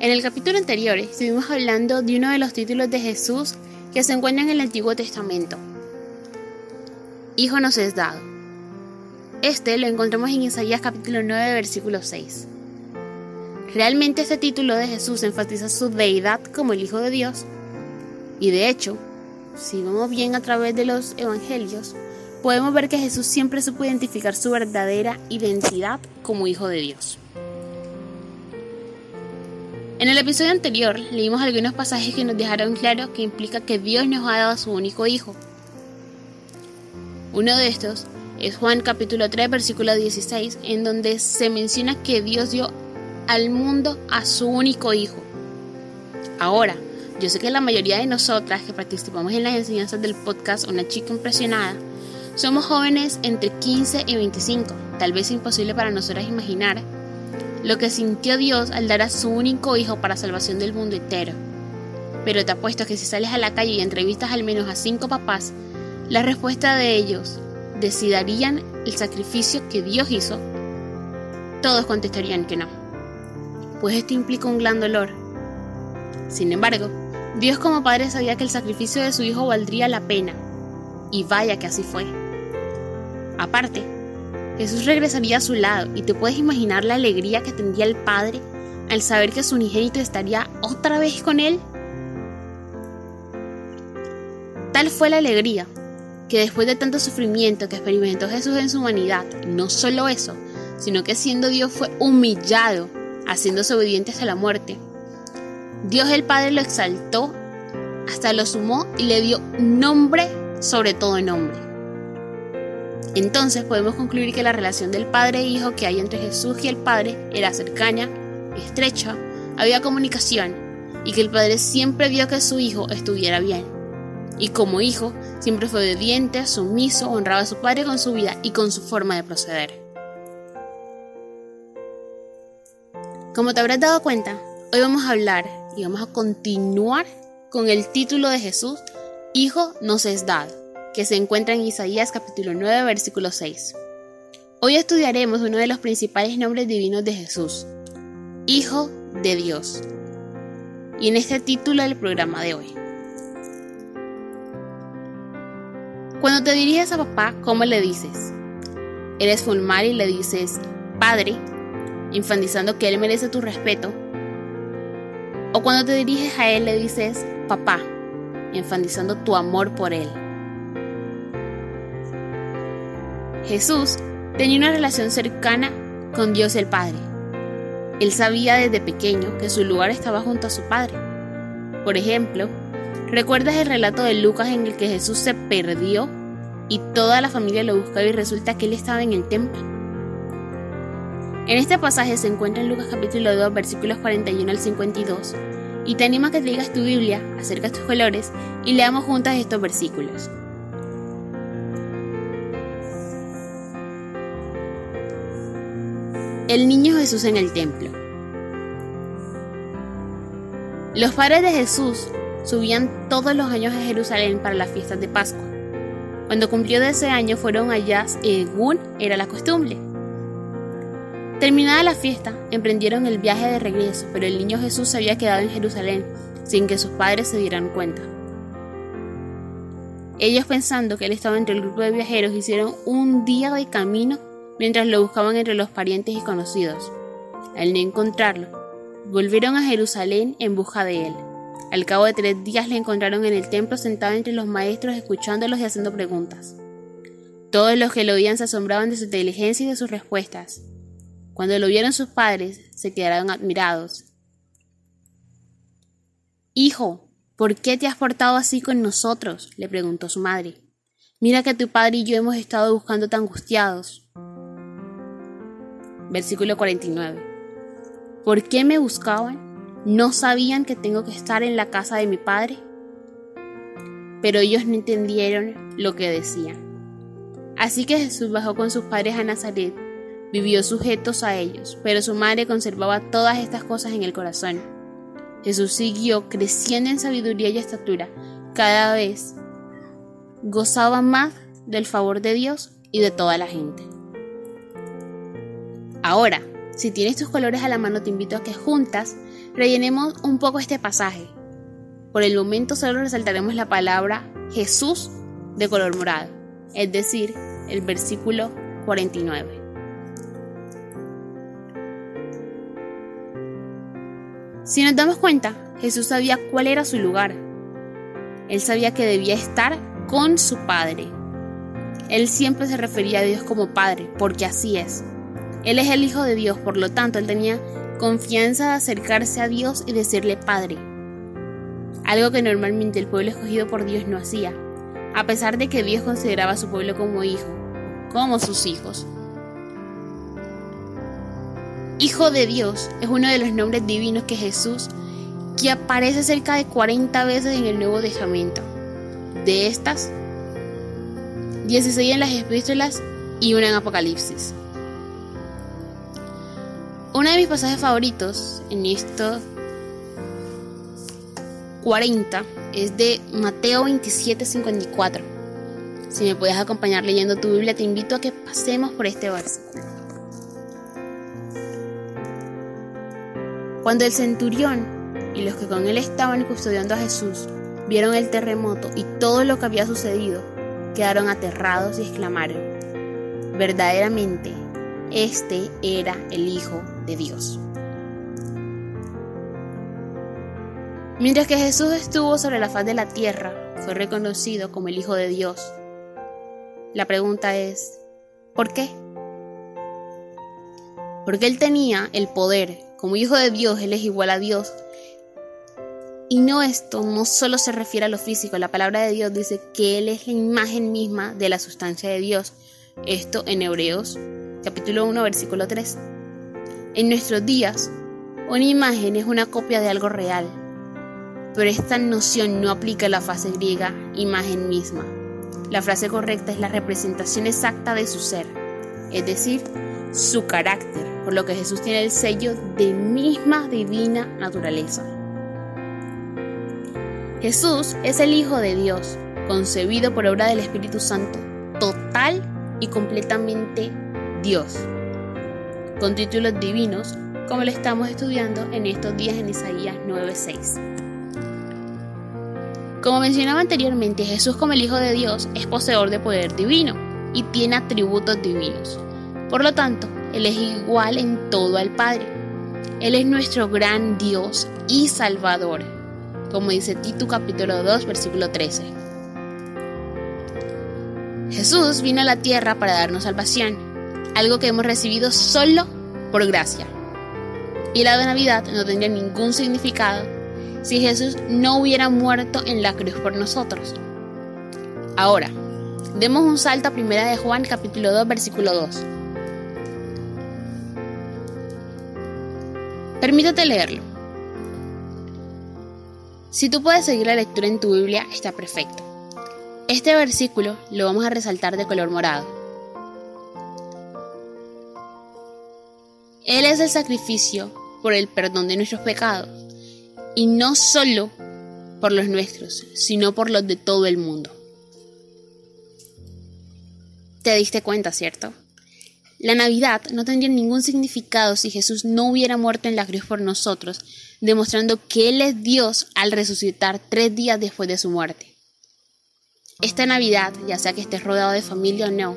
En el capítulo anterior estuvimos hablando de uno de los títulos de Jesús que se encuentran en el Antiguo Testamento. Hijo nos es dado. Este lo encontramos en Isaías capítulo 9 versículo 6. Realmente este título de Jesús enfatiza su deidad como el Hijo de Dios. Y de hecho, si vamos bien a través de los evangelios, podemos ver que Jesús siempre supo identificar su verdadera identidad como Hijo de Dios. En el episodio anterior leímos algunos pasajes que nos dejaron claro que implica que Dios nos ha dado a su único Hijo. Uno de estos es Juan capítulo 3 versículo 16, en donde se menciona que Dios dio al mundo a su único Hijo. Ahora, yo sé que la mayoría de nosotras que participamos en las enseñanzas del podcast Una chica impresionada, somos jóvenes entre 15 y 25, tal vez imposible para nosotras imaginar lo que sintió Dios al dar a su único hijo para salvación del mundo entero. Pero te apuesto que si sales a la calle y entrevistas al menos a cinco papás, la respuesta de ellos decidirían el sacrificio que Dios hizo, todos contestarían que no. Pues esto implica un gran dolor. Sin embargo, Dios como Padre sabía que el sacrificio de su Hijo valdría la pena. Y vaya que así fue. Aparte, Jesús regresaría a su lado y te puedes imaginar la alegría que tendría el Padre al saber que su unigénito estaría otra vez con él. Tal fue la alegría que después de tanto sufrimiento que experimentó Jesús en su humanidad, no solo eso, sino que siendo Dios fue humillado, haciéndose obediente hasta la muerte. Dios el Padre lo exaltó, hasta lo sumó y le dio nombre sobre todo nombre. Entonces podemos concluir que la relación del padre e hijo que hay entre Jesús y el Padre era cercana, estrecha, había comunicación y que el Padre siempre vio que su hijo estuviera bien. Y como hijo, siempre fue obediente, sumiso, honraba a su padre con su vida y con su forma de proceder. Como te habrás dado cuenta, hoy vamos a hablar y vamos a continuar con el título de Jesús, Hijo nos es dado que se encuentra en Isaías capítulo 9 versículo 6. Hoy estudiaremos uno de los principales nombres divinos de Jesús, Hijo de Dios, y en este título del programa de hoy. Cuando te diriges a papá, ¿cómo le dices? Eres formal y le dices, Padre, enfatizando que él merece tu respeto. O cuando te diriges a él le dices, Papá, enfatizando tu amor por él. Jesús tenía una relación cercana con Dios el Padre. Él sabía desde pequeño que su lugar estaba junto a su Padre. Por ejemplo, ¿recuerdas el relato de Lucas en el que Jesús se perdió y toda la familia lo buscaba y resulta que él estaba en el templo? En este pasaje se encuentra en Lucas capítulo 2 versículos 41 al 52 y te animo a que te digas tu Biblia, acerca tus colores y leamos juntas estos versículos. El niño Jesús en el templo. Los padres de Jesús subían todos los años a Jerusalén para las fiestas de Pascua. Cuando cumplió de ese año fueron allá según era la costumbre. Terminada la fiesta, emprendieron el viaje de regreso, pero el niño Jesús se había quedado en Jerusalén sin que sus padres se dieran cuenta. Ellos pensando que él estaba entre el grupo de viajeros hicieron un día de camino mientras lo buscaban entre los parientes y conocidos. Al no encontrarlo, volvieron a Jerusalén en busca de él. Al cabo de tres días le encontraron en el templo sentado entre los maestros escuchándolos y haciendo preguntas. Todos los que lo oían se asombraban de su inteligencia y de sus respuestas. Cuando lo vieron sus padres, se quedaron admirados. Hijo, ¿por qué te has portado así con nosotros? le preguntó su madre. Mira que tu padre y yo hemos estado buscando tan angustiados. Versículo 49. ¿Por qué me buscaban? ¿No sabían que tengo que estar en la casa de mi padre? Pero ellos no entendieron lo que decían. Así que Jesús bajó con sus padres a Nazaret, vivió sujetos a ellos, pero su madre conservaba todas estas cosas en el corazón. Jesús siguió creciendo en sabiduría y estatura, cada vez gozaba más del favor de Dios y de toda la gente. Ahora, Si tienes tus colores a la mano, te invito a que juntas rellenemos un poco este pasaje. Por el momento solo resaltaremos la palabra Jesús de color morado, es decir, el versículo 49. Si nos damos cuenta, Jesús sabía cuál era su lugar. Él sabía que debía estar con su Padre. Él siempre se refería a Dios como Padre, porque así es. Él es el Hijo de Dios, por lo tanto, él tenía confianza de acercarse a Dios y decirle Padre. Algo que normalmente el pueblo escogido por Dios no hacía, a pesar de que Dios consideraba a su pueblo como hijo, como sus hijos. Hijo de Dios es uno de los nombres divinos que Jesús, que aparece cerca de 40 veces en el Nuevo Testamento. De estas, 16 en las epístolas y una en Apocalipsis. Uno de mis pasajes favoritos en estos 40 es de Mateo 27, 54. Si me puedes acompañar leyendo tu Biblia, te invito a que pasemos por este versículo. Cuando el centurión y los que con él estaban custodiando a Jesús vieron el terremoto y todo lo que había sucedido, quedaron aterrados y exclamaron, verdaderamente, este era el Hijo de Dios. Mientras que Jesús estuvo sobre la faz de la tierra, fue reconocido como el Hijo de Dios. La pregunta es, ¿por qué? Porque Él tenía el poder como hijo de Dios, Él es igual a Dios. Y no esto no solo se refiere a lo físico, la palabra de Dios dice que Él es la imagen misma de la sustancia de Dios. Esto en Hebreos capítulo 1 versículo 3. En nuestros días, una imagen es una copia de algo real, pero esta noción no aplica a la fase griega imagen misma. La frase correcta es la representación exacta de su ser, es decir, su carácter, por lo que Jesús tiene el sello de misma divina naturaleza. Jesús es el Hijo de Dios, concebido por obra del Espíritu Santo, total y completamente Dios, con títulos divinos, como lo estamos estudiando en estos días en Isaías 9:6. Como mencionaba anteriormente, Jesús como el Hijo de Dios es poseedor de poder divino y tiene atributos divinos. Por lo tanto, Él es igual en todo al Padre. Él es nuestro gran Dios y Salvador, como dice Tito capítulo 2, versículo 13. Jesús vino a la tierra para darnos salvación, algo que hemos recibido solo por gracia. Y la de Navidad no tendría ningún significado si Jesús no hubiera muerto en la cruz por nosotros. Ahora, demos un salto a primera de Juan capítulo 2 versículo 2. Permítate leerlo. Si tú puedes seguir la lectura en tu Biblia, está perfecto. Este versículo lo vamos a resaltar de color morado. Él es el sacrificio por el perdón de nuestros pecados, y no solo por los nuestros, sino por los de todo el mundo. Te diste cuenta, ¿cierto? La Navidad no tendría ningún significado si Jesús no hubiera muerto en la cruz por nosotros, demostrando que Él es Dios al resucitar tres días después de su muerte. Esta Navidad, ya sea que estés rodeado de familia o no,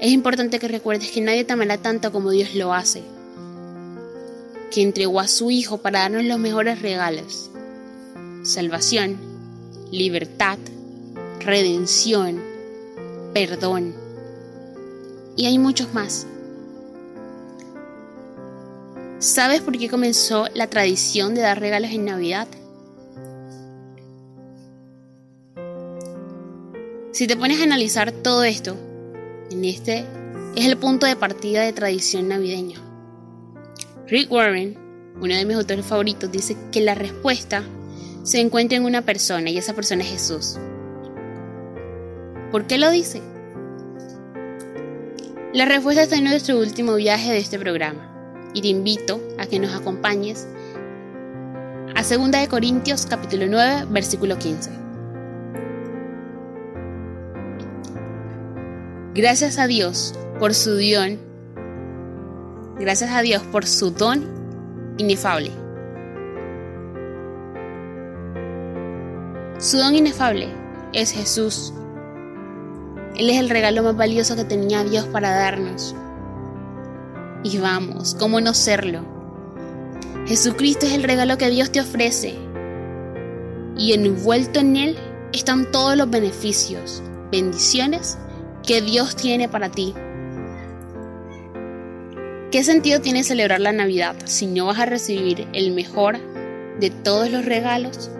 es importante que recuerdes que nadie te amará tanto como Dios lo hace, que entregó a su Hijo para darnos los mejores regalos, salvación, libertad, redención, perdón y hay muchos más. ¿Sabes por qué comenzó la tradición de dar regalos en Navidad? Si te pones a analizar todo esto, en este es el punto de partida de tradición navideña. Rick Warren, uno de mis autores favoritos, dice que la respuesta se encuentra en una persona y esa persona es Jesús. ¿Por qué lo dice? La respuesta está en nuestro último viaje de este programa y te invito a que nos acompañes a 2 de Corintios capítulo 9 versículo 15. Gracias a Dios por su don gracias a Dios por su don inefable. Su don inefable es Jesús. Él es el regalo más valioso que tenía Dios para darnos. Y vamos, ¿cómo no serlo? Jesucristo es el regalo que Dios te ofrece. Y envuelto en Él están todos los beneficios, bendiciones que Dios tiene para ti. ¿Qué sentido tiene celebrar la Navidad si no vas a recibir el mejor de todos los regalos?